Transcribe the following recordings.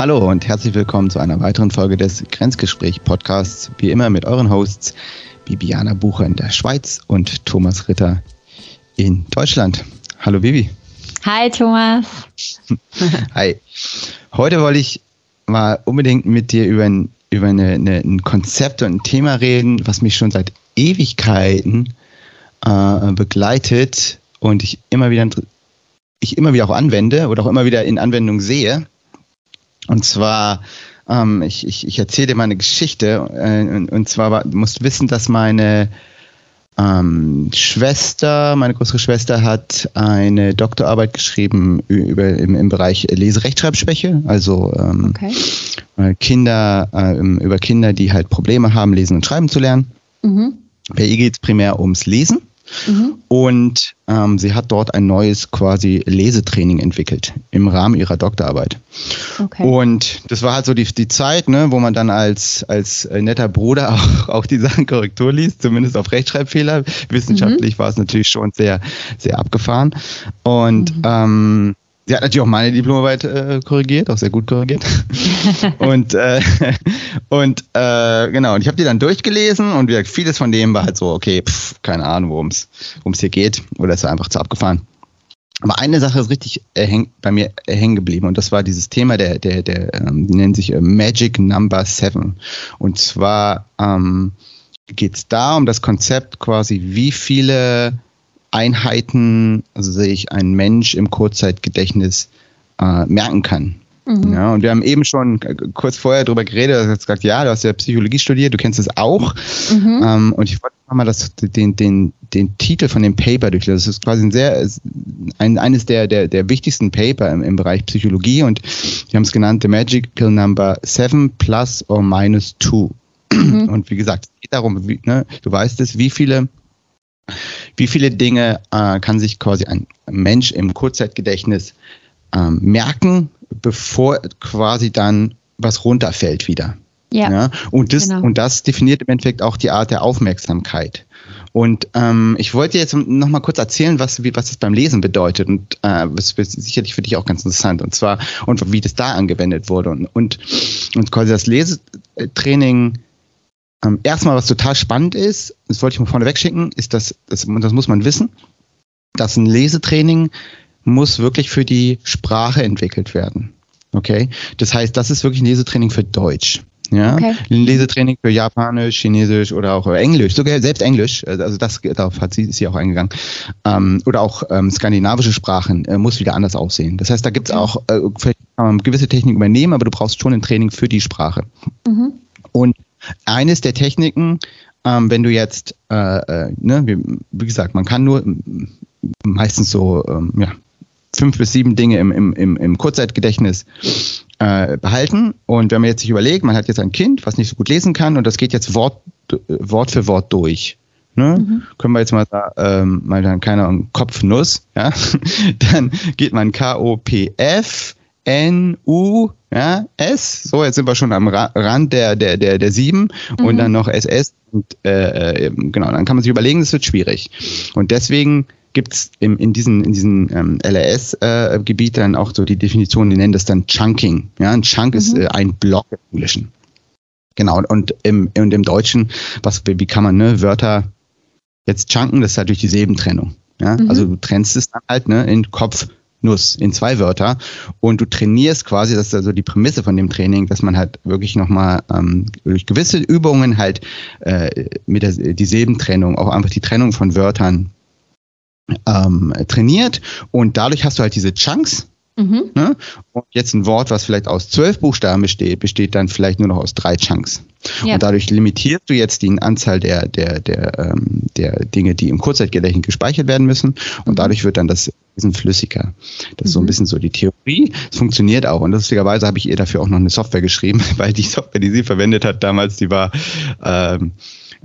Hallo und herzlich willkommen zu einer weiteren Folge des Grenzgespräch-Podcasts. Wie immer mit euren Hosts Bibiana Bucher in der Schweiz und Thomas Ritter in Deutschland. Hallo Bibi. Hi Thomas. Hi. Heute wollte ich mal unbedingt mit dir über ein, über eine, eine, ein Konzept und ein Thema reden, was mich schon seit Ewigkeiten äh, begleitet und ich immer wieder ich immer wieder auch anwende oder auch immer wieder in Anwendung sehe. Und zwar, ähm, ich, ich, ich erzähle dir mal eine Geschichte. Äh, und, und, zwar, du musst wissen, dass meine ähm, Schwester, meine größere Schwester, hat eine Doktorarbeit geschrieben über, im, im Bereich Leserechtschreibschwäche, also ähm, okay. Äh, Kinder, äh, über Kinder, die halt Probleme haben, lesen und schreiben zu lernen. Mhm. Bei ihr geht es primär ums Lesen. Mhm. Und ähm, sie hat dort ein neues quasi Lesetraining entwickelt im Rahmen ihrer Doktorarbeit. Okay. Und das war halt so die, die Zeit, ne, wo man dann als, als netter Bruder auch, auch die Sachen Korrektur liest, zumindest auf Rechtschreibfehler. Wissenschaftlich mhm. war es natürlich schon sehr, sehr abgefahren. Und mhm. ähm, Sie hat natürlich auch meine Diplomarbeit äh, korrigiert, auch sehr gut korrigiert. und äh, und äh, genau, und ich habe die dann durchgelesen und wie gesagt, vieles von dem war halt so, okay, pff, keine Ahnung, worum es hier geht, oder ist einfach zu abgefahren. Aber eine Sache ist richtig häng, bei mir hängen geblieben und das war dieses Thema der, der, der, ähm, die nennen sich äh, Magic Number Seven. Und zwar ähm, geht es da um das Konzept quasi, wie viele Einheiten, also sehe ich, ein Mensch im Kurzzeitgedächtnis äh, merken kann. Mhm. Ja, und wir haben eben schon kurz vorher darüber geredet, du hast gesagt, ja, du hast ja Psychologie studiert, du kennst es auch. Mhm. Ähm, und ich wollte mal das, den, den, den Titel von dem Paper durchlesen. Das ist quasi ein sehr, ein, eines der, der, der wichtigsten Paper im, im Bereich Psychologie und die haben es genannt The Magical Number 7 plus or minus 2. Mhm. Und wie gesagt, es geht darum, wie, ne, du weißt es, wie viele wie viele Dinge äh, kann sich quasi ein Mensch im Kurzzeitgedächtnis ähm, merken, bevor quasi dann was runterfällt wieder? Ja. ja? Und, das, genau. und das definiert im Endeffekt auch die Art der Aufmerksamkeit. Und ähm, ich wollte jetzt noch mal kurz erzählen, was, wie, was das beim Lesen bedeutet. Und äh, das ist sicherlich für dich auch ganz interessant. Und zwar, und wie das da angewendet wurde. Und, und, und quasi das Lesetraining ähm, erstmal, was total spannend ist, das wollte ich mal vorne wegschicken, ist, dass, das, das muss man wissen, dass ein Lesetraining muss wirklich für die Sprache entwickelt werden. Okay? Das heißt, das ist wirklich ein Lesetraining für Deutsch. Ja, okay. ein Lesetraining für Japanisch, Chinesisch oder auch Englisch, sogar selbst Englisch, also das darauf hat sie ist sie auch eingegangen. Ähm, oder auch ähm, skandinavische Sprachen äh, muss wieder anders aussehen. Das heißt, da gibt es auch äh, vielleicht kann man gewisse Techniken übernehmen, aber du brauchst schon ein Training für die Sprache. Mhm. Und eines der Techniken, ähm, wenn du jetzt, äh, äh, ne, wie, wie, gesagt, man kann nur meistens so ähm, ja, fünf bis sieben Dinge im, im, im, im Kurzzeitgedächtnis äh, behalten. Und wenn man jetzt sich überlegt, man hat jetzt ein Kind, was nicht so gut lesen kann und das geht jetzt Wort, Wort für Wort durch. Ne? Mhm. Können wir jetzt mal, ähm, mal dann keine Ahnung, Kopfnuss, ja? dann geht man K-O-P-F, N, U, ja, S, so jetzt sind wir schon am Rand der, der, der, der 7 mhm. und dann noch SS. Und, äh, äh, genau, dann kann man sich überlegen, das wird schwierig. Und deswegen gibt es in diesen, in diesen ähm, LRS-Gebiet äh, dann auch so die Definition, die nennen das dann Chunking. Ja, ein Chunk mhm. ist äh, ein Block im Englischen. Genau, und im, und im Deutschen, was, wie kann man ne, Wörter jetzt chunken, das ist halt durch die Silbentrennung. Ja? Mhm. Also du trennst es dann halt ne, in Kopf, Nuss in zwei Wörter. Und du trainierst quasi, das ist also die Prämisse von dem Training, dass man halt wirklich nochmal ähm, durch gewisse Übungen halt äh, mit der die Silbentrennung, auch einfach die Trennung von Wörtern ähm, trainiert. Und dadurch hast du halt diese Chunks, Mhm. Ne? Und jetzt ein Wort, was vielleicht aus zwölf Buchstaben besteht, besteht dann vielleicht nur noch aus drei Chunks. Ja. Und dadurch limitierst du jetzt die Anzahl der, der, der, ähm, der Dinge, die im Kurzzeitgedächtnis gespeichert werden müssen. Und mhm. dadurch wird dann das bisschen flüssiger. Das ist so ein mhm. bisschen so die Theorie. Es funktioniert auch. Und lustigerweise habe ich ihr dafür auch noch eine Software geschrieben, weil die Software, die sie verwendet hat damals, die war, ähm,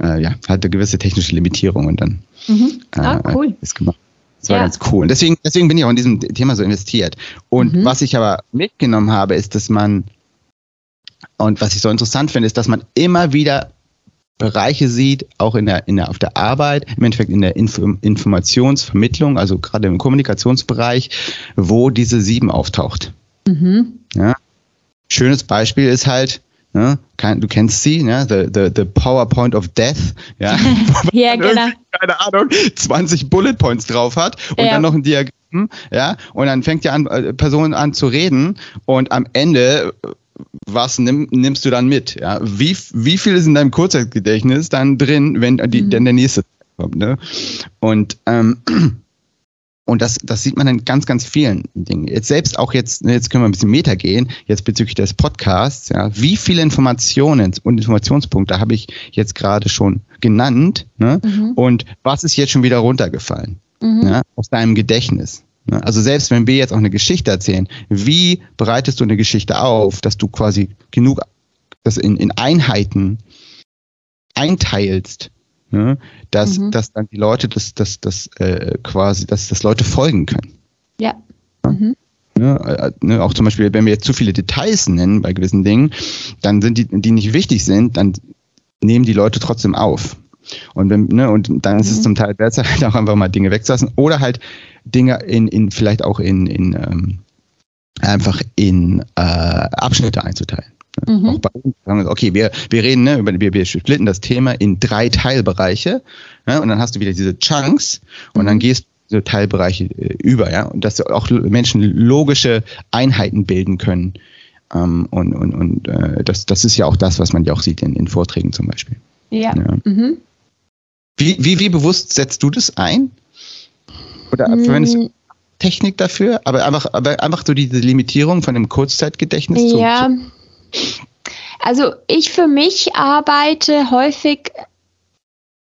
äh, ja, hatte gewisse technische Limitierungen dann mhm. ah, äh, cool. ist gemacht. Das war ja. ganz cool. Und deswegen, deswegen bin ich auch in diesem Thema so investiert. Und mhm. was ich aber mitgenommen habe, ist, dass man, und was ich so interessant finde, ist, dass man immer wieder Bereiche sieht, auch in der, in der, auf der Arbeit, im Endeffekt in der Info Informationsvermittlung, also gerade im Kommunikationsbereich, wo diese sieben auftaucht. Mhm. Ja? schönes Beispiel ist halt, Ne? Du kennst sie, ne? the, the, the PowerPoint of Death, ja, ja genau. keine Ahnung, 20 Bullet Points drauf hat und ja. dann noch ein Diagramm, ja, und dann fängt ja an, äh, Person an zu reden und am Ende was nimm, nimmst du dann mit? Ja? Wie, wie viel ist in deinem Kurzzeitgedächtnis dann drin, wenn die, mhm. dann der nächste kommt? Ne? Und ähm, und das, das sieht man in ganz, ganz vielen Dingen. Jetzt selbst auch jetzt, ne, jetzt können wir ein bisschen Meta gehen, jetzt bezüglich des Podcasts, ja, wie viele Informationen und Informationspunkte habe ich jetzt gerade schon genannt, ne? Mhm. Und was ist jetzt schon wieder runtergefallen? Mhm. Ja, aus deinem Gedächtnis. Ne? Also selbst wenn wir jetzt auch eine Geschichte erzählen, wie bereitest du eine Geschichte auf, dass du quasi genug das in, in Einheiten einteilst, ne, dass, mhm. dass dann die Leute das, das, das äh, quasi, dass das Leute folgen können. Ja. Mhm. Ne, äh, ne, auch zum Beispiel, wenn wir jetzt zu viele Details nennen bei gewissen Dingen, dann sind die, die nicht wichtig sind, dann nehmen die Leute trotzdem auf. Und, wenn, ne, und dann ist es mhm. zum Teil besser, halt auch einfach mal Dinge wegzulassen oder halt Dinge in, in vielleicht auch in, in ähm, einfach in äh, Abschnitte einzuteilen. Mhm. Auch bei uns sagen wir, okay, wir, wir reden, ne, über, wir, wir splitten das Thema in drei Teilbereiche ne, und dann hast du wieder diese Chunks und dann mhm. gehst du diese Teilbereiche äh, über, ja, und dass auch Menschen logische Einheiten bilden können. Ähm, und und, und äh, das, das ist ja auch das, was man ja auch sieht in, in Vorträgen zum Beispiel. Ja. ja. Mhm. Wie, wie, wie bewusst setzt du das ein? Oder mm. verwendest du Technik dafür? Aber einfach, aber einfach so diese Limitierung von dem Kurzzeitgedächtnis zu, Ja. Also ich für mich arbeite häufig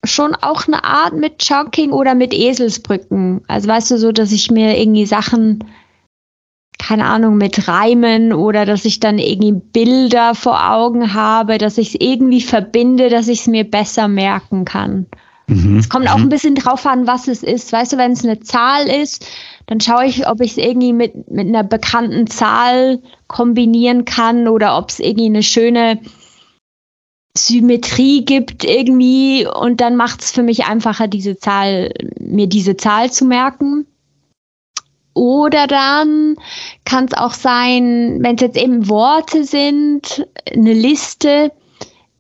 schon auch eine Art mit Chunking oder mit Eselsbrücken. Also weißt du so, dass ich mir irgendwie Sachen, keine Ahnung, mit Reimen oder dass ich dann irgendwie Bilder vor Augen habe, dass ich es irgendwie verbinde, dass ich es mir besser merken kann. Mhm. Es kommt auch mhm. ein bisschen drauf an, was es ist. Weißt du, wenn es eine Zahl ist, dann schaue ich, ob ich es irgendwie mit, mit einer bekannten Zahl kombinieren kann oder ob es irgendwie eine schöne Symmetrie gibt irgendwie und dann macht es für mich einfacher, diese Zahl, mir diese Zahl zu merken. Oder dann kann es auch sein, wenn es jetzt eben Worte sind, eine Liste,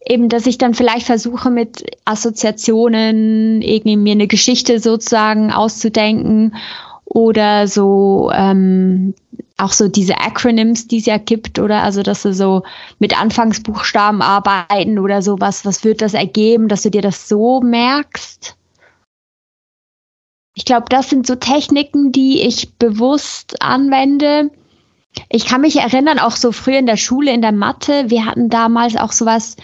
eben, dass ich dann vielleicht versuche mit Assoziationen irgendwie mir eine Geschichte sozusagen auszudenken oder so ähm, auch so diese Acronyms, die es ja gibt, oder also dass du so mit Anfangsbuchstaben arbeiten oder sowas, was wird das ergeben, dass du dir das so merkst? Ich glaube, das sind so Techniken, die ich bewusst anwende. Ich kann mich erinnern, auch so früher in der Schule, in der Mathe, wir hatten damals auch sowas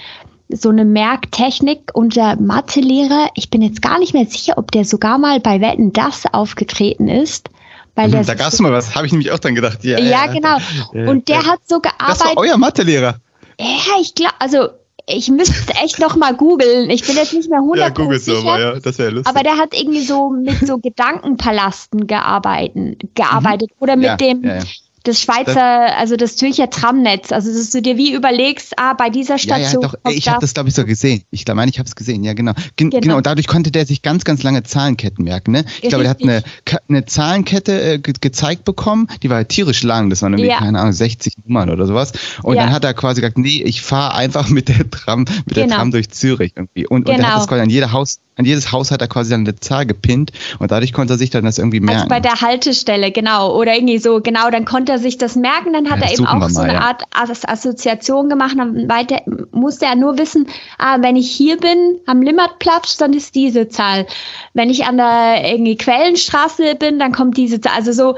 so eine Merktechnik. Unser Mathelehrer, ich bin jetzt gar nicht mehr sicher, ob der sogar mal bei Wetten das aufgetreten ist. Weil mhm, da gab es mal was, habe ich nämlich auch dann gedacht. Ja, ja, ja genau. Und der hat so gearbeitet. Das war euer Mathelehrer. Ja, ich glaube, also ich müsste echt noch mal googeln. Ich bin jetzt nicht mehr 100 Ja, google so mal, ja, das wäre lustig. Aber der hat irgendwie so mit so Gedankenpalasten gearbeitet, gearbeitet mhm. oder mit ja, dem ja, das Schweizer, also das Zürcher Tramnetz. Also dass du dir wie überlegst, ah, bei dieser Station. Ja, ja doch, ich habe das, glaube ich, so gesehen. Ich meine, ich habe es gesehen, ja, genau. Gen genau. genau. Und dadurch konnte der sich ganz, ganz lange Zahlenketten merken. Ne? Ich glaube, der hat eine, eine Zahlenkette äh, ge gezeigt bekommen, die war halt tierisch lang. Das waren irgendwie, ja. keine Ahnung, 60 Nummern oder sowas. Und dann hat er quasi gesagt, nee, ich fahre einfach mit der Tram, mit genau. der Tram durch Zürich irgendwie. Und, genau. und er hat das quasi an jeder Haus an jedes Haus hat er quasi dann eine Zahl gepinnt und dadurch konnte er sich dann das irgendwie merken. Also bei der Haltestelle, genau. Oder irgendwie so, genau, dann konnte er sich das merken. Dann hat ja, er eben auch mal, so eine ja. Art Assoziation gemacht. Dann weiter, musste er nur wissen, ah, wenn ich hier bin, am Limmatplatz, dann ist diese Zahl. Wenn ich an der irgendwie Quellenstraße bin, dann kommt diese Zahl. Also so,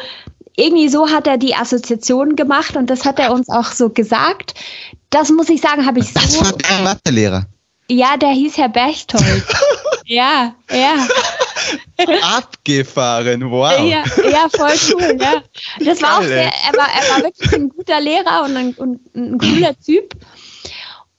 irgendwie so hat er die Assoziation gemacht und das hat er uns auch so gesagt. Das muss ich sagen, habe ich das so. Das war der Mathelehrer. Ja, der hieß Herr Bechtold. ja, ja. Abgefahren, wow. Ja, ja, voll cool, ja. Das war auch sehr, er war, er war wirklich ein guter Lehrer und ein, und ein cooler Typ.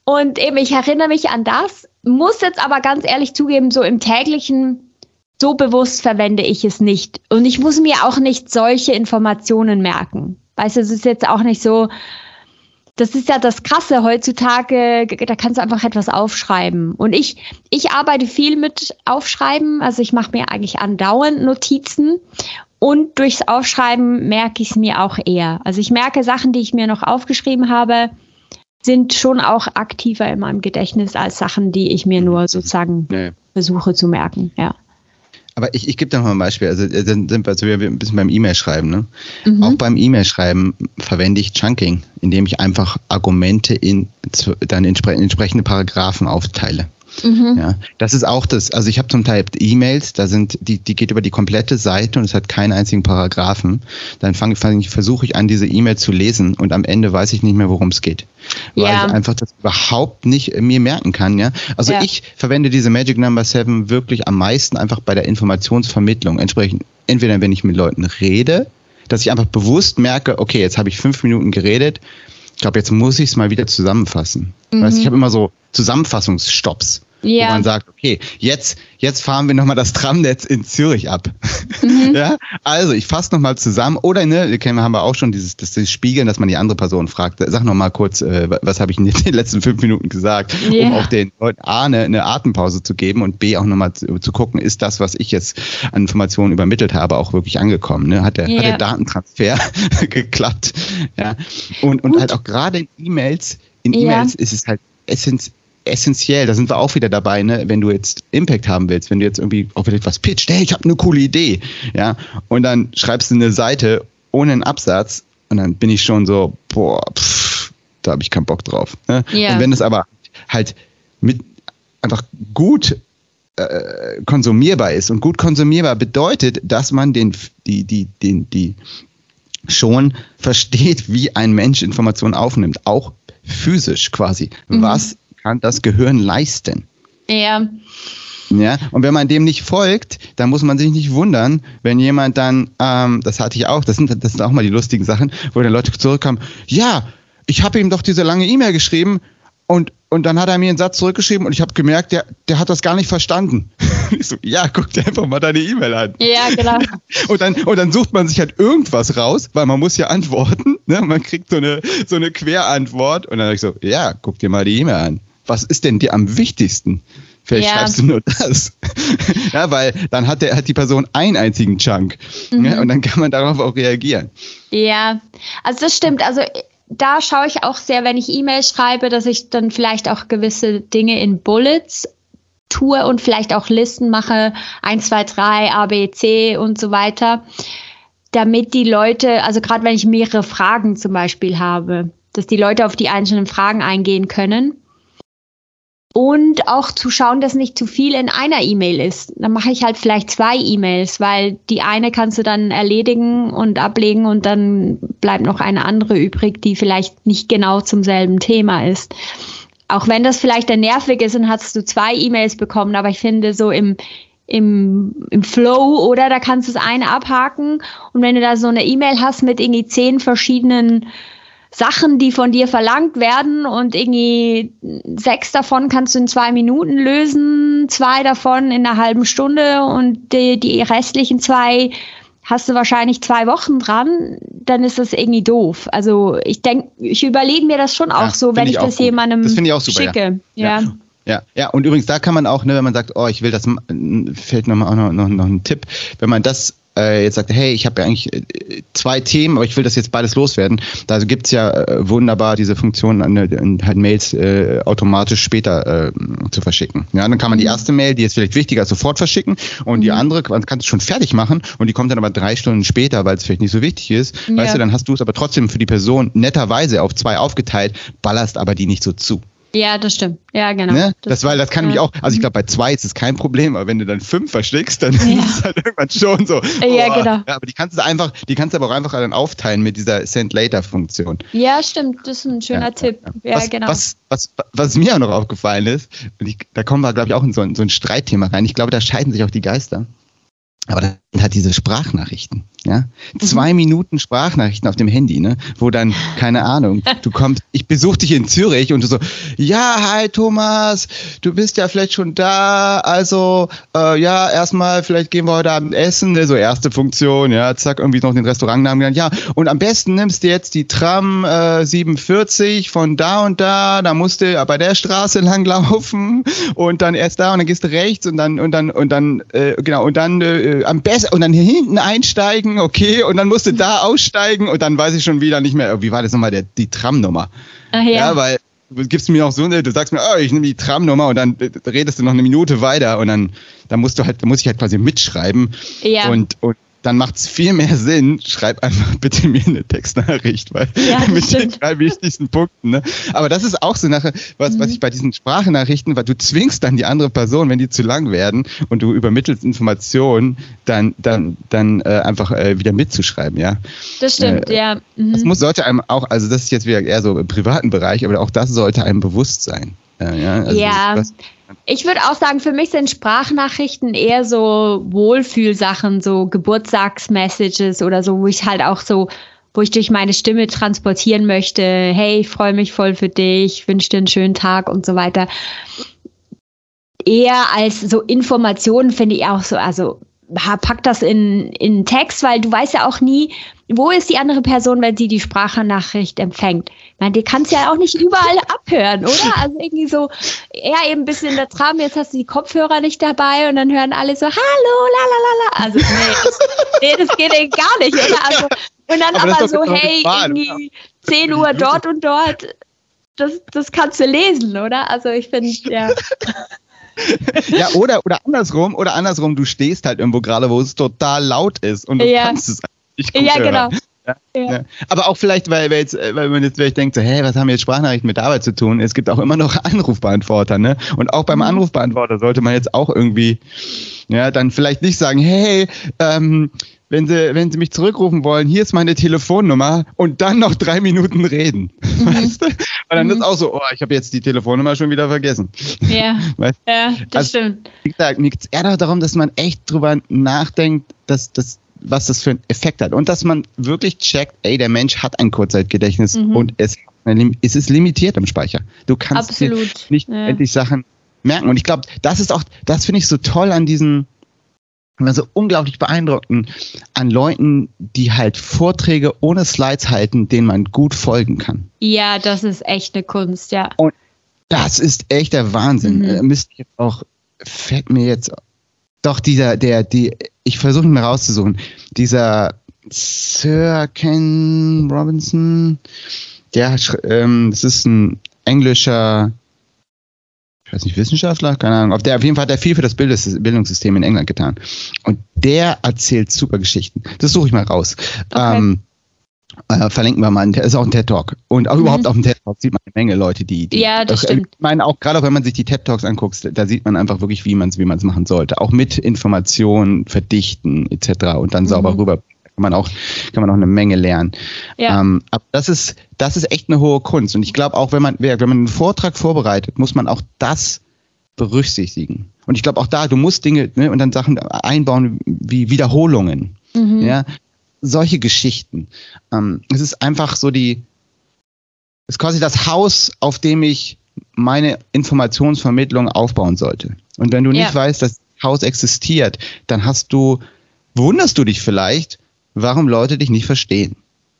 Und eben, ich erinnere mich an das, muss jetzt aber ganz ehrlich zugeben, so im täglichen, so bewusst verwende ich es nicht. Und ich muss mir auch nicht solche Informationen merken. Weißt du, es ist jetzt auch nicht so, das ist ja das Krasse heutzutage, da kannst du einfach etwas aufschreiben. Und ich, ich arbeite viel mit Aufschreiben, also ich mache mir eigentlich andauernd Notizen. Und durchs Aufschreiben merke ich es mir auch eher. Also ich merke Sachen, die ich mir noch aufgeschrieben habe, sind schon auch aktiver in meinem Gedächtnis als Sachen, die ich mir nur sozusagen nee. versuche zu merken. Ja. Aber ich, ich gebe da noch mal ein Beispiel. Also äh, dann sind wir also wir ein bisschen beim E-Mail-Schreiben. Ne? Mhm. Auch beim E-Mail-Schreiben verwende ich Chunking, indem ich einfach Argumente in dann entsprechende Paragraphen aufteile. Mhm. Ja, das ist auch das. Also ich habe zum Teil E-Mails, da sind die, die geht über die komplette Seite und es hat keinen einzigen Paragraphen. Dann fange fang, versuche ich an, diese E-Mail zu lesen und am Ende weiß ich nicht mehr, worum es geht, weil ja. ich einfach das überhaupt nicht mir merken kann. Ja, also ja. ich verwende diese Magic Number Seven wirklich am meisten einfach bei der Informationsvermittlung. Entsprechend entweder wenn ich mit Leuten rede, dass ich einfach bewusst merke, okay, jetzt habe ich fünf Minuten geredet ich glaube, jetzt muss ich es mal wieder zusammenfassen. Mhm. Weißt, ich habe immer so Zusammenfassungsstopps. Ja. Wo man sagt, okay, jetzt, jetzt fahren wir nochmal das Tramnetz in Zürich ab. Mhm. ja, also ich fasse nochmal zusammen. Oder, ne, haben wir auch schon dieses, das, das Spiegeln, dass man die andere Person fragt. Sag nochmal kurz, äh, was habe ich in den letzten fünf Minuten gesagt, yeah. um auch den Leuten A, eine, eine Atempause zu geben und B, auch nochmal zu, zu gucken, ist das, was ich jetzt an Informationen übermittelt habe, auch wirklich angekommen. Ne? Hat, der, yeah. hat der Datentransfer geklappt. Ja. Und, und halt auch gerade in E-Mails, in E-Mails ist es halt essentiell essentiell, da sind wir auch wieder dabei, ne? wenn du jetzt Impact haben willst, wenn du jetzt irgendwie wieder etwas pitcht, hey, ich habe eine coole Idee, ja, und dann schreibst du eine Seite ohne einen Absatz und dann bin ich schon so, boah, pff, da habe ich keinen Bock drauf. Ne? Yeah. Und wenn es aber halt mit einfach gut äh, konsumierbar ist und gut konsumierbar bedeutet, dass man den, die, die, den, die schon versteht, wie ein Mensch Informationen aufnimmt, auch physisch quasi. Mhm. Was kann das Gehirn leisten. Ja. Ja, und wenn man dem nicht folgt, dann muss man sich nicht wundern, wenn jemand dann, ähm, das hatte ich auch, das sind, das sind auch mal die lustigen Sachen, wo dann Leute zurückkommen, ja, ich habe ihm doch diese lange E-Mail geschrieben und, und dann hat er mir einen Satz zurückgeschrieben und ich habe gemerkt, der, der hat das gar nicht verstanden. Ich so, ja, guck dir einfach mal deine E-Mail an. Ja, genau. Und dann, und dann sucht man sich halt irgendwas raus, weil man muss ja antworten. Ne? Man kriegt so eine, so eine Querantwort und dann sag ich so, ja, guck dir mal die E-Mail an was ist denn dir am wichtigsten? Vielleicht ja. schreibst du nur das. ja, weil dann hat, der, hat die Person einen einzigen Chunk. Mhm. Ja, und dann kann man darauf auch reagieren. Ja, also das stimmt. Also da schaue ich auch sehr, wenn ich E-Mail schreibe, dass ich dann vielleicht auch gewisse Dinge in Bullets tue und vielleicht auch Listen mache, 1, 2, 3, A, B, C und so weiter, damit die Leute, also gerade wenn ich mehrere Fragen zum Beispiel habe, dass die Leute auf die einzelnen Fragen eingehen können und auch zu schauen, dass nicht zu viel in einer E-Mail ist. Dann mache ich halt vielleicht zwei E-Mails, weil die eine kannst du dann erledigen und ablegen und dann bleibt noch eine andere übrig, die vielleicht nicht genau zum selben Thema ist. Auch wenn das vielleicht dann nervig ist und hast du zwei E-Mails bekommen, aber ich finde so im, im, im Flow oder da kannst du das eine abhaken und wenn du da so eine E-Mail hast mit irgendwie zehn verschiedenen Sachen, die von dir verlangt werden und irgendwie sechs davon kannst du in zwei Minuten lösen, zwei davon in einer halben Stunde und die, die restlichen zwei hast du wahrscheinlich zwei Wochen dran, dann ist das irgendwie doof. Also ich denke, ich überlege mir das schon auch ja, so, wenn ich, ich das gut. jemandem das ich auch super, schicke. Ja. ja. Ja, ja, und übrigens, da kann man auch, ne, wenn man sagt, oh, ich will das, fällt nochmal auch noch, noch, noch ein Tipp, wenn man das äh, jetzt sagt, hey, ich habe ja eigentlich äh, zwei Themen, aber ich will das jetzt beides loswerden. Da gibt's ja äh, wunderbar diese Funktion, an, halt Mails äh, automatisch später äh, zu verschicken. Ja, dann kann man die mhm. erste Mail, die ist vielleicht wichtiger, sofort verschicken und mhm. die andere kannst du schon fertig machen und die kommt dann aber drei Stunden später, weil es vielleicht nicht so wichtig ist. Ja. Weißt du, dann hast du es aber trotzdem für die Person netterweise auf zwei aufgeteilt, ballerst aber die nicht so zu. Ja, das stimmt. Ja, genau. Ne? Das, das, weil das kann ja. mich auch, also ich glaube, bei zwei ist es kein Problem, aber wenn du dann fünf verschickst, dann ja. ist es halt irgendwann schon so. Boah. Ja, genau. Ja, aber die kannst du einfach, die kannst du aber auch einfach dann aufteilen mit dieser Send-Later-Funktion. Ja, stimmt. Das ist ein schöner ja, Tipp. Ja, was, genau. Was, was, was mir auch noch aufgefallen ist, und ich, da kommen wir, glaube ich, auch in so ein, so ein Streitthema rein. Ich glaube, da scheiden sich auch die Geister. Aber dann hat diese Sprachnachrichten, ja. Mhm. Zwei Minuten Sprachnachrichten auf dem Handy, ne? Wo dann, keine Ahnung, du kommst, ich besuche dich in Zürich und du so, ja, hi Thomas, du bist ja vielleicht schon da, also äh, ja, erstmal, vielleicht gehen wir heute Abend essen, ne? so erste Funktion, ja, zack, irgendwie noch den Restaurantnamen genannt, ja, und am besten nimmst du jetzt die Tram äh, 47 von da und da, da musst du bei der Straße lang laufen und dann erst da und dann gehst du rechts und dann, und dann, und dann, äh, genau, und dann äh, äh, am besten und dann hier hinten einsteigen, okay, und dann musst du da aussteigen und dann weiß ich schon wieder nicht mehr, wie war das nochmal, der, die Tramnummer. Ach ja. Ja, weil du gibst mir auch so eine, du sagst mir, oh, ich nehme die Tramnummer und dann redest du noch eine Minute weiter und dann, dann musst du halt, dann muss ich halt quasi mitschreiben. Ja. Und, und dann macht es viel mehr Sinn, schreib einfach bitte mir eine Textnachricht, weil Ja, mit den drei wichtigsten Punkten. Ne? Aber das ist auch so nachher, was, Mhm. was ich bei diesen Sprachnachrichten, weil du zwingst dann die andere Person, wenn die zu lang werden und du übermittelst Informationen, dann, dann, dann äh, einfach äh, wieder mitzuschreiben, ja. Das stimmt, Äh, ja. Mhm. Das muss, sollte einem auch, also das ist jetzt wieder eher so im privaten Bereich, aber auch das sollte einem bewusst sein. Ja, also Ja. Ich würde auch sagen, für mich sind Sprachnachrichten eher so Wohlfühlsachen, so Geburtstagsmessages oder so, wo ich halt auch so, wo ich durch meine Stimme transportieren möchte, hey, ich freue mich voll für dich, wünsche dir einen schönen Tag und so weiter. Eher als so Informationen finde ich auch so, also pack das in, in Text, weil du weißt ja auch nie, wo ist die andere Person, wenn sie die Sprachnachricht empfängt. Ich meine, die kannst ja auch nicht überall abhören, oder? Also irgendwie so, ja, eben ein bisschen der Tram, jetzt hast du die Kopfhörer nicht dabei und dann hören alle so, hallo, la la la la. Also nee, das, nee, das geht eben gar nicht, oder? Also, und dann Aber aber, so, genau hey, Wahl, irgendwie 10 Uhr dort und dort. Das, das kannst du lesen, oder? Also ich finde, ja. Ja, oder, oder andersrum, oder andersrum, du stehst halt irgendwo gerade, wo es total laut ist und du Ja. kannst es nicht gut Ja, hören. genau. Ja, Ja. ja. Aber auch vielleicht, weil, wir jetzt, weil man jetzt vielleicht denkt, so, hä, was haben jetzt Sprachnachrichten mit Arbeit zu tun? Es gibt auch immer noch Anrufbeantworter, ne? Und auch beim Mhm. Anrufbeantworter sollte man jetzt auch irgendwie, ja, dann vielleicht nicht sagen, hey, ähm, wenn Sie, wenn Sie mich zurückrufen wollen, hier ist meine Telefonnummer und dann noch drei Minuten reden. Weißt du? Weil dann Mhm. ist auch so, oh, ich habe jetzt die Telefonnummer schon wieder vergessen. Ja, Weißt ja das Also- stimmt. wie gesagt, mir geht es eher darum, dass man echt drüber nachdenkt, dass das, was das für einen Effekt hat. Und dass man wirklich checkt, ey, der Mensch hat ein Kurzzeitgedächtnis Mhm. und es, es ist limitiert im Speicher. Du kannst nicht Ja. endlich Sachen merken. Und ich glaube, das ist auch, das finde ich so toll an diesen, immer so unglaublich beeindruckend an Leuten, die halt Vorträge ohne Slides halten, denen man gut folgen kann. Ja, das ist echt eine Kunst, ja. Das ist echt der Wahnsinn. Mhm. Äh, müsste ich jetzt auch, fällt mir jetzt doch dieser, der, die, ich versuche ihn mal rauszusuchen, dieser Sir Ken Robinson, der, ähm, das ist ein englischer, ich weiß nicht, Wissenschaftler, keine Ahnung, auf der, auf jeden Fall hat er viel für das Bildungssystem in England getan. Und der erzählt super Geschichten. Das suche ich mal raus. Okay. Ähm, äh, verlinken wir mal, das ist auch ein TED-Talk. Und auch Mhm. überhaupt auf dem TED-Talk sieht man eine Menge Leute, die, die Ja, das auch, stimmt. Ich meine, auch gerade auch wenn man sich die TED-Talks anguckt, da sieht man einfach wirklich, wie man es wie man's machen sollte. Auch mit Informationen verdichten etc. und dann sauber Mhm. rüber. Kann man auch, kann man auch eine Menge lernen. Ja. Ähm, aber das ist, das ist echt eine hohe Kunst. Und ich glaube auch, wenn man, wenn man einen Vortrag vorbereitet, muss man auch das berücksichtigen. Und ich glaube auch da, du musst Dinge ne, und dann Sachen einbauen wie Wiederholungen. Mhm. Ja, solche Geschichten. Ähm, es ist einfach so die, es ist quasi das Haus, auf dem ich meine Informationsvermittlung aufbauen sollte. Und wenn du nicht Ja. weißt, dass das Haus existiert, dann hast du, wunderst du dich vielleicht, warum Leute dich nicht verstehen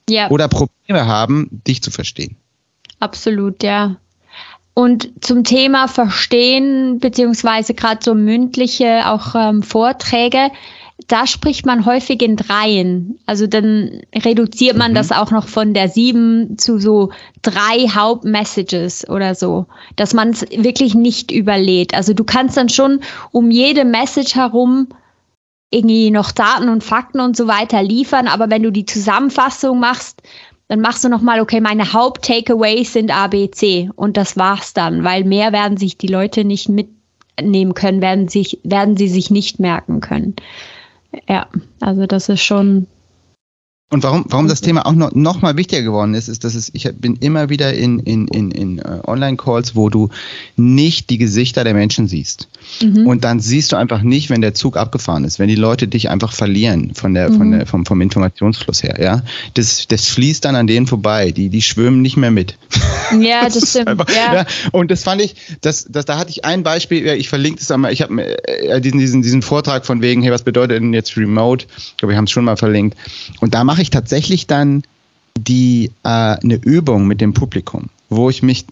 ja. oder Probleme haben, dich zu verstehen. Absolut, ja. Und zum Thema Verstehen, beziehungsweise gerade so mündliche, auch ähm, Vorträge, da spricht man häufig in Dreien. Also dann reduziert man Mhm. das auch noch von der sieben zu so drei Hauptmessages oder so, dass man es wirklich nicht überlädt. Also du kannst dann schon um jede Message herum irgendwie noch Daten und Fakten und so weiter liefern, aber wenn du die Zusammenfassung machst, dann machst du nochmal, okay, meine Haupt-Takeaways sind A, B, C und das war's dann, weil mehr werden sich die Leute nicht mitnehmen können, werden, sich, werden sie sich nicht merken können. Ja, also das ist schon, Und warum, warum das Thema auch noch, noch mal wichtiger geworden ist, ist, dass es, ich bin immer wieder in, in, in, in äh, Online-Calls, wo du nicht die Gesichter der Menschen siehst. mhm. Und dann siehst du einfach nicht, wenn der Zug abgefahren ist, wenn die Leute dich einfach verlieren von der, von Mhm. der, vom, vom Informationsfluss her, ja. Das, das fließt dann an denen vorbei. Die, die schwimmen nicht mehr mit. ja, das, ist stimmt. einfach- ja. Und das fand ich, das, das, da hatte ich ein Beispiel, ja, ich verlinke es einmal, ich habe äh, diesen, diesen, diesen Vortrag von wegen, hey, was bedeutet denn jetzt Remote? Ich glaube, wir haben es schon mal verlinkt. Und da mache ich tatsächlich dann die, äh, eine Übung mit dem Publikum, wo ich mich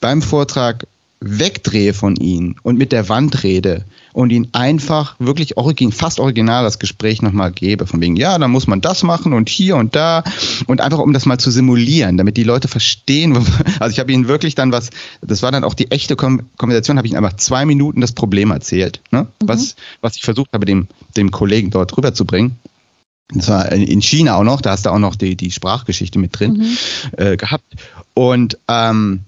beim Vortrag wegdrehe von ihnen und mit der Wand rede und ihnen einfach wirklich origin, fast original das Gespräch nochmal gebe, von wegen, ja, dann muss man das machen und hier und da und einfach um das mal zu simulieren, damit die Leute verstehen. Also ich habe ihnen wirklich dann was, das war dann auch die echte Konversation, habe ich ihnen einfach zwei Minuten das Problem erzählt, ne? Mhm. was, was ich versucht habe, dem, dem Kollegen dort rüberzubringen. Das war in China auch noch, da hast du auch noch die, die Sprachgeschichte mit drin mhm. äh, gehabt. Und ähm,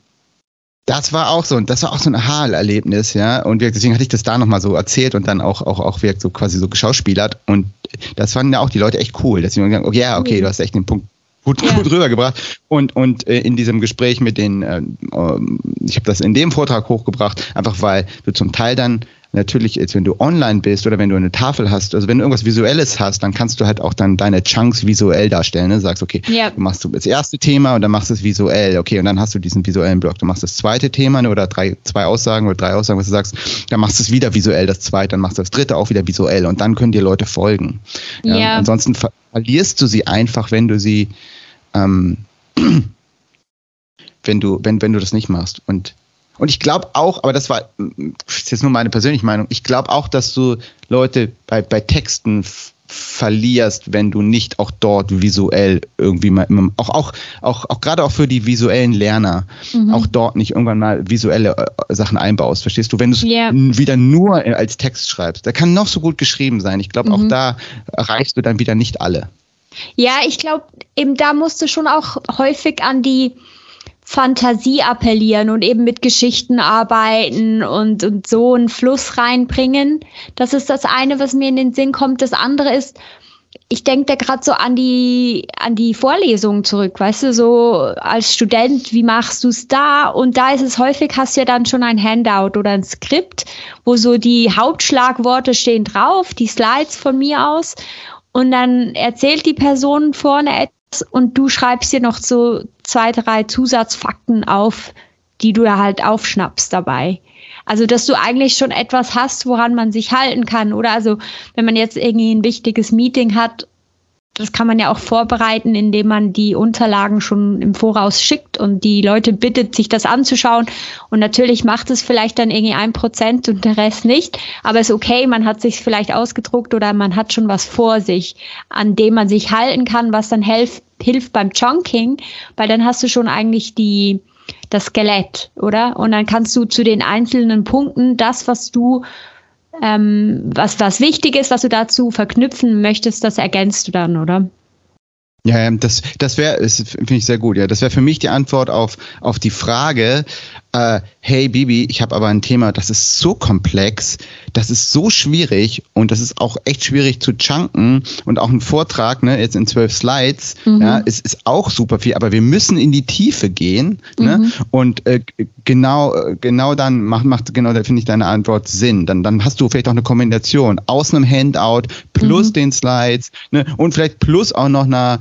das war auch so, das war auch so ein Aha-Erlebnis, ja. Und deswegen hatte ich das da nochmal so erzählt und dann auch, auch, auch wirkt so quasi so geschauspielert. Und das fanden ja auch die Leute echt cool. Deswegen haben gesagt, okay, ja, okay, du hast echt den Punkt gut, ja. gut rübergebracht. Und, und äh, in diesem Gespräch mit den, äh, ich habe das in dem Vortrag hochgebracht, einfach weil du zum Teil dann natürlich jetzt, wenn du online bist oder wenn du eine Tafel hast, also wenn du irgendwas Visuelles hast, dann kannst du halt auch dann deine Chunks visuell darstellen. Ne? Du sagst, okay, ja. du machst das erste Thema und dann machst du es visuell, okay, und dann hast du diesen visuellen Block. Du machst das zweite Thema ne, oder drei, zwei Aussagen oder drei Aussagen, was du sagst, dann machst du es wieder visuell, das zweite, dann machst du das dritte auch wieder visuell und dann können dir Leute folgen. Ja? ja. Ansonsten verlierst du sie einfach, wenn du sie ähm, wenn du, wenn, wenn du das nicht machst. Und und ich glaube auch, aber das war das ist jetzt nur meine persönliche Meinung, ich glaube auch, dass du Leute bei, bei Texten verlierst, wenn du nicht auch dort visuell irgendwie mal, auch, auch, auch, auch gerade auch für die visuellen Lerner, mhm. auch dort nicht irgendwann mal visuelle äh, Sachen einbaust, verstehst du? Wenn du es yeah. wieder nur als Text schreibst, da kann noch so gut geschrieben sein. Ich glaube, mhm. auch da erreichst du dann wieder nicht alle. Ja, ich glaube, eben da musst du schon auch häufig an die Fantasie appellieren und eben mit Geschichten arbeiten und, und so einen Fluss reinbringen. Das ist das eine, was mir in den Sinn kommt. Das andere ist, ich denke da gerade so an die, an die Vorlesungen zurück, weißt du, so als Student, wie machst du es da? Und da ist es häufig, hast du ja dann schon ein Handout oder ein Skript, wo so die Hauptschlagworte stehen drauf, die Slides von mir aus. Und dann erzählt die Person vorne etwas und du schreibst dir noch so zwei, drei Zusatzfakten auf, die du da halt aufschnappst dabei. Also, dass du eigentlich schon etwas hast, woran man sich halten kann. Oder also, wenn man jetzt irgendwie ein wichtiges Meeting hat das kann man ja auch vorbereiten, indem man die Unterlagen schon im Voraus schickt und die Leute bittet, sich das anzuschauen. Und natürlich macht es vielleicht dann irgendwie ein Prozent und der Rest nicht. Aber ist okay, man hat sich vielleicht ausgedruckt oder man hat schon was vor sich, an dem man sich halten kann, was dann hilft, hilft beim Chunking, weil dann hast du schon eigentlich die, das Skelett, oder? Und dann kannst du zu den einzelnen Punkten das, was du ähm, was, was wichtig ist, was du dazu verknüpfen möchtest, das ergänzt du dann, oder? Ja, das, das wäre, finde ich sehr gut. Ja, das wäre für mich die Antwort auf, auf die Frage, äh, hey Bibi, ich habe aber ein Thema, das ist so komplex, das ist so schwierig und das ist auch echt schwierig zu chunken und auch ein Vortrag, ne, jetzt in zwölf Slides, mhm. ja, ist, ist auch super viel, aber wir müssen in die Tiefe gehen ne? mhm. ne, und äh, genau, genau dann macht, macht genau, da finde ich deine Antwort Sinn. Dann, dann hast du vielleicht auch eine Kombination aus einem Handout plus mhm. den Slides ne, und vielleicht plus auch noch einer,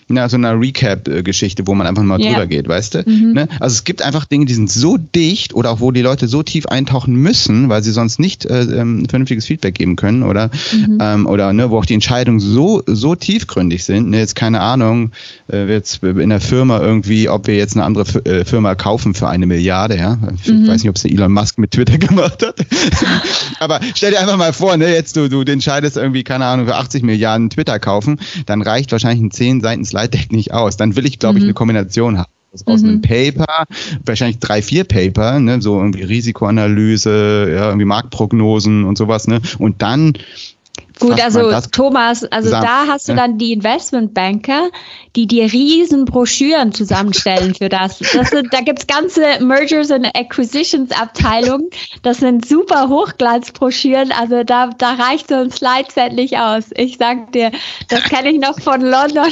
na, so einer Recap-Geschichte, wo man einfach mal yeah. drüber geht, weißt du? Mhm. Ne? Also es gibt einfach Dinge, die sind so dicht oder auch wo die Leute so tief eintauchen müssen, weil sie sonst nicht äh, ähm, vernünftiges Feedback geben können oder mhm. ähm, oder ne, wo auch die Entscheidungen so so tiefgründig sind. Ne, jetzt keine Ahnung, äh, jetzt in der Firma irgendwie, ob wir jetzt eine andere F äh, Firma kaufen für eine Milliarde, ja? Ich mhm. weiß nicht, ob es Elon Musk mit Twitter gemacht hat. Aber stell dir einfach mal vor, ne, jetzt du du entscheidest irgendwie keine Ahnung für 80 Milliarden Twitter kaufen, dann reicht wahrscheinlich ein 10 Seiten Slide Deck nicht aus. Dann will ich, glaube ich, eine mhm. Kombination haben aus mhm. einem Paper, wahrscheinlich drei, vier Paper, ne, so irgendwie Risikoanalyse, ja, irgendwie Marktprognosen und sowas, ne, und dann Gut, also Thomas, also zusammen. da hast du dann die Investmentbanker, die dir riesen Broschüren zusammenstellen für das. das sind, da gibt's ganze Mergers and Acquisitions Abteilungen. Das sind super Hochglanzbroschüren. Also da, da reicht so ein Slide-Set nicht aus. Ich sag dir, das kenne ich noch von London,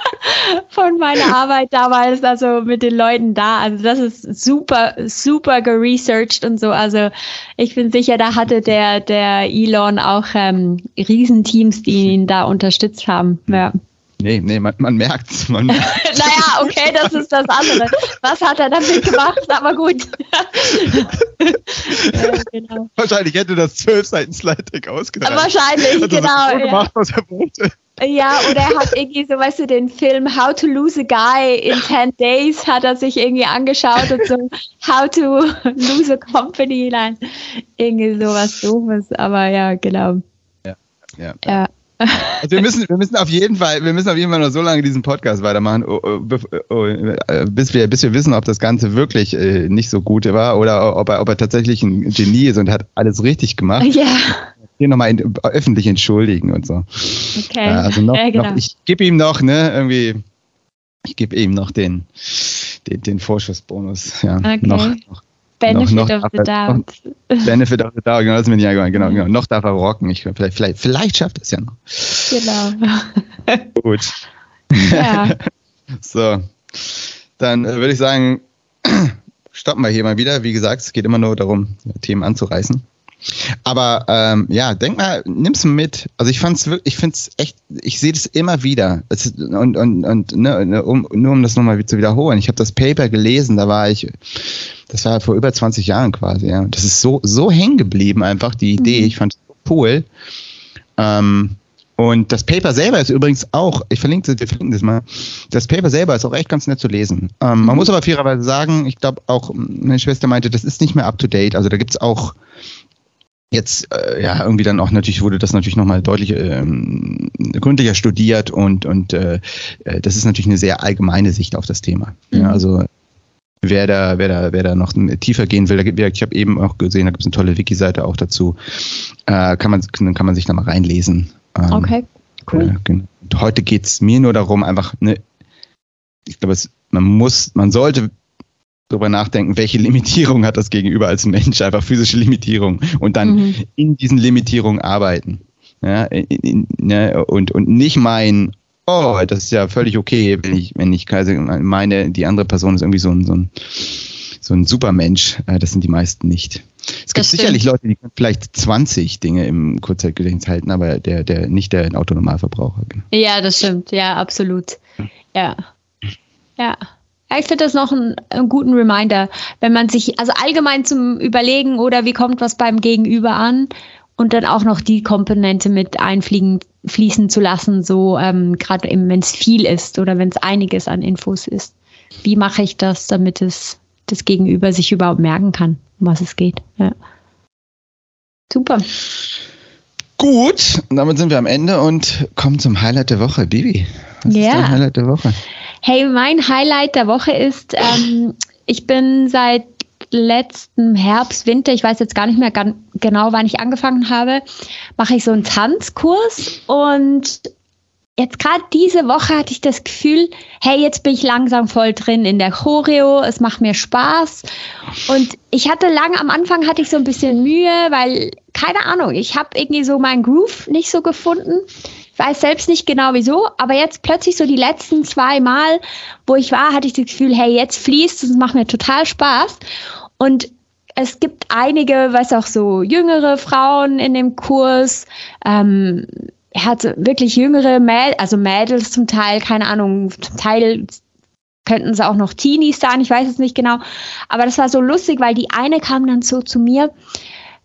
von meiner Arbeit damals, also mit den Leuten da. Also das ist super, super geresearched und so. Also ich bin sicher, da hatte der, der Elon auch ähm, Riesenteams, die ihn da unterstütt haben. Ja. Nee, nee, man, man merkt es. naja, okay, das ist das andere. Was hat er damit gemacht? Aber gut. ja, genau. Wahrscheinlich hätte das zwölf Seiten Slide Deck ausgereicht. Wahrscheinlich, also, genau. Ja. Gemacht, was er wollte. Ja, oder er hat irgendwie so, weißt du, den Film How to Lose a Guy in 10 Days hat er sich irgendwie angeschaut und so How to Lose a Company, nein, irgendwie sowas doofes, aber ja, genau. Ja, ja. Also wir müssen, wir müssen auf jeden Fall, wir müssen auf jeden Fall noch so lange diesen Podcast weitermachen, oh, oh, oh, äh, bis wir, bis wir wissen, ob das Ganze wirklich äh, nicht so gut war oder ob er, ob er tatsächlich ein Genie ist und hat alles richtig gemacht. Ja. Hier nochmal öffentlich entschuldigen und so. Okay. Also noch, ja, genau. noch ich gebe ihm noch, ne, irgendwie, ich gebe ihm noch den, den, den Vorschussbonus. Ja, okay. noch, noch Benefit noch, noch of the doubt. Benefit of the doubt, genau, das ist mir nicht eingefallen. Genau, genau. Noch darf er rocken. Ich, vielleicht, vielleicht, vielleicht schafft es ja noch. Genau. Gut. Ja. so. Dann äh, würde ich sagen, stoppen wir hier mal wieder. Wie gesagt, es geht immer nur darum, Themen anzureißen. Aber ähm, ja, denk mal, nimm's mit. Also ich fand's wirklich, ich find's echt, ich sehe das immer wieder. Ist, und und, und ne, ne, um, nur um das nochmal zu wiederholen, ich habe das Paper gelesen, da war ich, das war vor über 20 Jahren quasi, ja. Das ist so, so hängen geblieben, einfach die Idee. Mhm. Ich fand es so cool. Ähm, und das Paper selber ist übrigens auch, ich verlinke, wir verlinken das mal, das Paper selber ist auch echt ganz nett zu lesen. Ähm, man mhm. muss aber fairerweise sagen, ich glaube auch, meine Schwester meinte, das ist nicht mehr up to date. Also da gibt's auch jetzt äh, ja irgendwie dann auch natürlich wurde das natürlich nochmal deutlich ähm, gründlicher studiert und und äh, äh, das ist natürlich eine sehr allgemeine Sicht auf das Thema. Mhm. Ja, also wer da wer da wer da noch tiefer gehen will, da, ich habe eben auch gesehen, da gibt es eine tolle Wiki-Seite auch dazu, äh, kann man dann kann man sich da mal reinlesen. Ähm, okay, cool. Äh, heute geht's mir nur darum, einfach eine ich glaube, man muss, man sollte darüber nachdenken, welche Limitierung hat das Gegenüber als Mensch, einfach physische Limitierung und dann mhm. in diesen Limitierungen arbeiten. Ja, in, in, ne, und, und nicht meinen, oh, das ist ja völlig okay, wenn ich, wenn ich meine, die andere Person ist irgendwie so ein, so ein, so ein Supermensch. Äh, das sind die meisten nicht. Es gibt sicherlich Leute, die können vielleicht 20 Dinge im Kurzzeitgedächtnis halten, aber der, der, nicht der Autonormalverbraucher. Genau. Ja, das stimmt. Ja, absolut. Ja. Ja. Ja, ich finde das noch einen, einen, guten Reminder, wenn man sich, also allgemein zum Überlegen oder wie kommt was beim Gegenüber an und dann auch noch die Komponente mit einfliegen, fließen zu lassen, so ähm, gerade wenn es viel ist oder wenn es einiges an Infos ist. Wie mache ich das, damit es das Gegenüber sich überhaupt merken kann, um was es geht? Ja. Super. Gut, damit sind wir am Ende und kommen zum Highlight der Woche. Bibi, was ja. ist dein Highlight der Woche? Hey, mein Highlight der Woche ist, ähm, ich bin seit letzten Herbst, Winter, ich weiß jetzt gar nicht mehr genau, wann ich angefangen habe, mache ich so einen Tanzkurs und jetzt gerade diese Woche hatte ich das Gefühl, hey, jetzt bin ich langsam voll drin in der Choreo, es macht mir Spaß. Und ich hatte lange am Anfang hatte ich so ein bisschen Mühe, weil, keine Ahnung, ich habe irgendwie so meinen Groove nicht so gefunden. Weiß selbst nicht genau wieso, aber jetzt plötzlich so die letzten zwei Mal, wo ich war, hatte ich das Gefühl, hey, jetzt fließt es, macht mir total Spaß. Und es gibt einige, was auch so jüngere Frauen in dem Kurs, ähm, er hat wirklich jüngere Mädels, also Mädels zum Teil, keine Ahnung, zum Teil könnten sie auch noch Teenies sein, ich weiß es nicht genau. Aber das war so lustig, weil die eine kam dann so zu mir.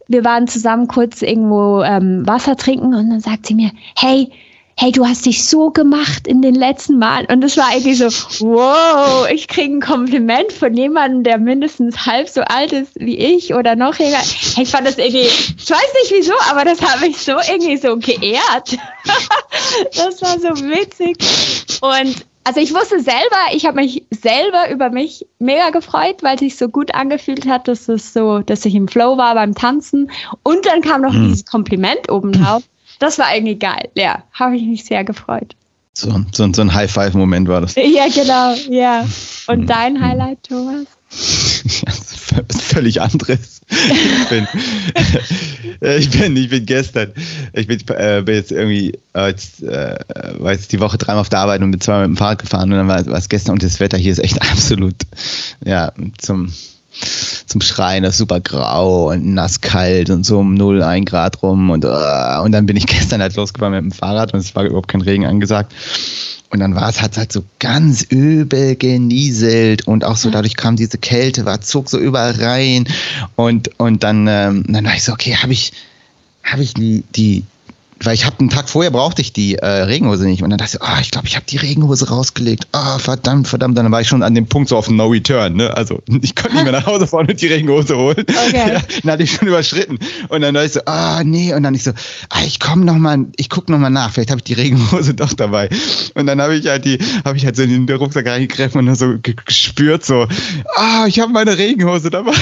Wir waren zusammen kurz irgendwo ähm, Wasser trinken und dann sagt sie mir, hey, hey, du hast dich so gemacht in den letzten Malen. Und das war eigentlich so, wow, ich kriege ein Kompliment von jemandem, der mindestens halb so alt ist wie ich oder noch jünger. Ich fand das irgendwie, ich weiß nicht wieso, aber das hat mich so irgendwie so geehrt. das war so witzig. Und also ich wusste selber, ich habe mich selber über mich mega gefreut, weil es sich so gut angefühlt hat, dass es so, dass ich im Flow war beim Tanzen. Und dann kam noch mhm. dieses Kompliment obendrauf das war eigentlich geil. Ja, habe ich mich sehr gefreut. So, so, so ein High-Five-Moment war das. Ja, genau, ja. Und hm. dein Highlight, Thomas? Völlig anderes. Ich bin, ich bin, ich bin gestern, ich bin, äh, bin jetzt irgendwie, äh, jetzt, äh, war jetzt die Woche dreimal auf der Arbeit und bin zweimal mit dem Fahrrad gefahren und dann war, war es gestern und das Wetter hier ist echt absolut, ja, zum, zum Schreien, das ist super grau und nass kalt und so um 0, 1 Grad rum und, uh, und dann bin ich gestern halt losgefahren mit dem Fahrrad und es war überhaupt kein Regen angesagt. Und dann war es halt, halt so ganz übel genieselt und auch so dadurch kam diese Kälte, war zog so überall rein. Und, und dann, ähm, dann war ich so, okay, habe ich, habe ich die, die weil ich habe einen Tag vorher brauchte ich die äh, Regenhose nicht und dann dachte ich, ah, oh, ich glaube, ich habe die Regenhose rausgelegt. Ah, oh, verdammt, verdammt, dann war ich schon an dem Punkt so auf No Return, ne? Also ich konnte nicht mehr nach Hause fahren und die Regenhose holen. Okay. Ja, dann hatte ich schon überschritten und dann war ich so, ah, oh, nee und dann ich so, ah, ich komme noch mal, ich guck noch mal nach, vielleicht habe ich die Regenhose doch dabei. Und dann habe ich halt die, habe ich halt so in den Rucksack reingegriffen und dann so gespürt so, ah, ich habe meine Regenhose dabei.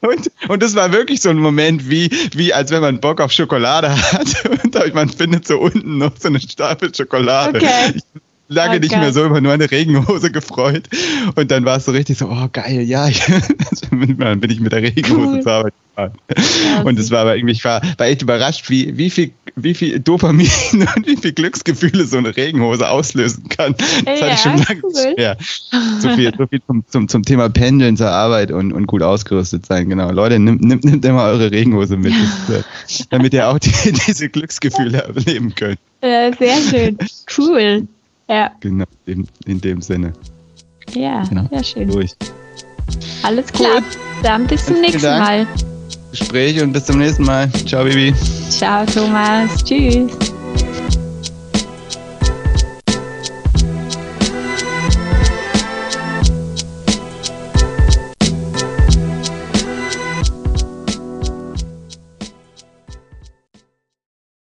Und, und das war wirklich so ein Moment wie, wie als wenn man Bock auf Schokolade hat und man findet so unten noch so eine Stapel Schokolade. Okay. Ich, lange oh, nicht mehr so über nur eine Regenhose gefreut. Und dann war es so richtig so, oh geil, ja, dann bin ich mit der Regenhose cool. zur Arbeit. Ja, und es war aber irgendwie, ich war, war echt überrascht, wie, wie viel, wie viel Dopamin und wie viel Glücksgefühle so eine Regenhose auslösen kann. Das ja, hatte ich schon lange cool. schwer. So viel, so viel zum, zum, zum Thema Pendeln zur Arbeit und, und gut ausgerüstet sein. Genau. Leute, nimmt, nimmt, nimmt immer eure Regenhose mit, damit ihr auch die, diese Glücksgefühle erleben könnt. Ja, sehr schön. Cool. Ja. Genau, in, in dem Sinne. Ja, genau. sehr schön. Durch. Alles klar. Cool. Dann bis zum nächsten Mal. Gespräch und bis zum nächsten Mal. Ciao, Bibi. Ciao, Thomas. Tschüss.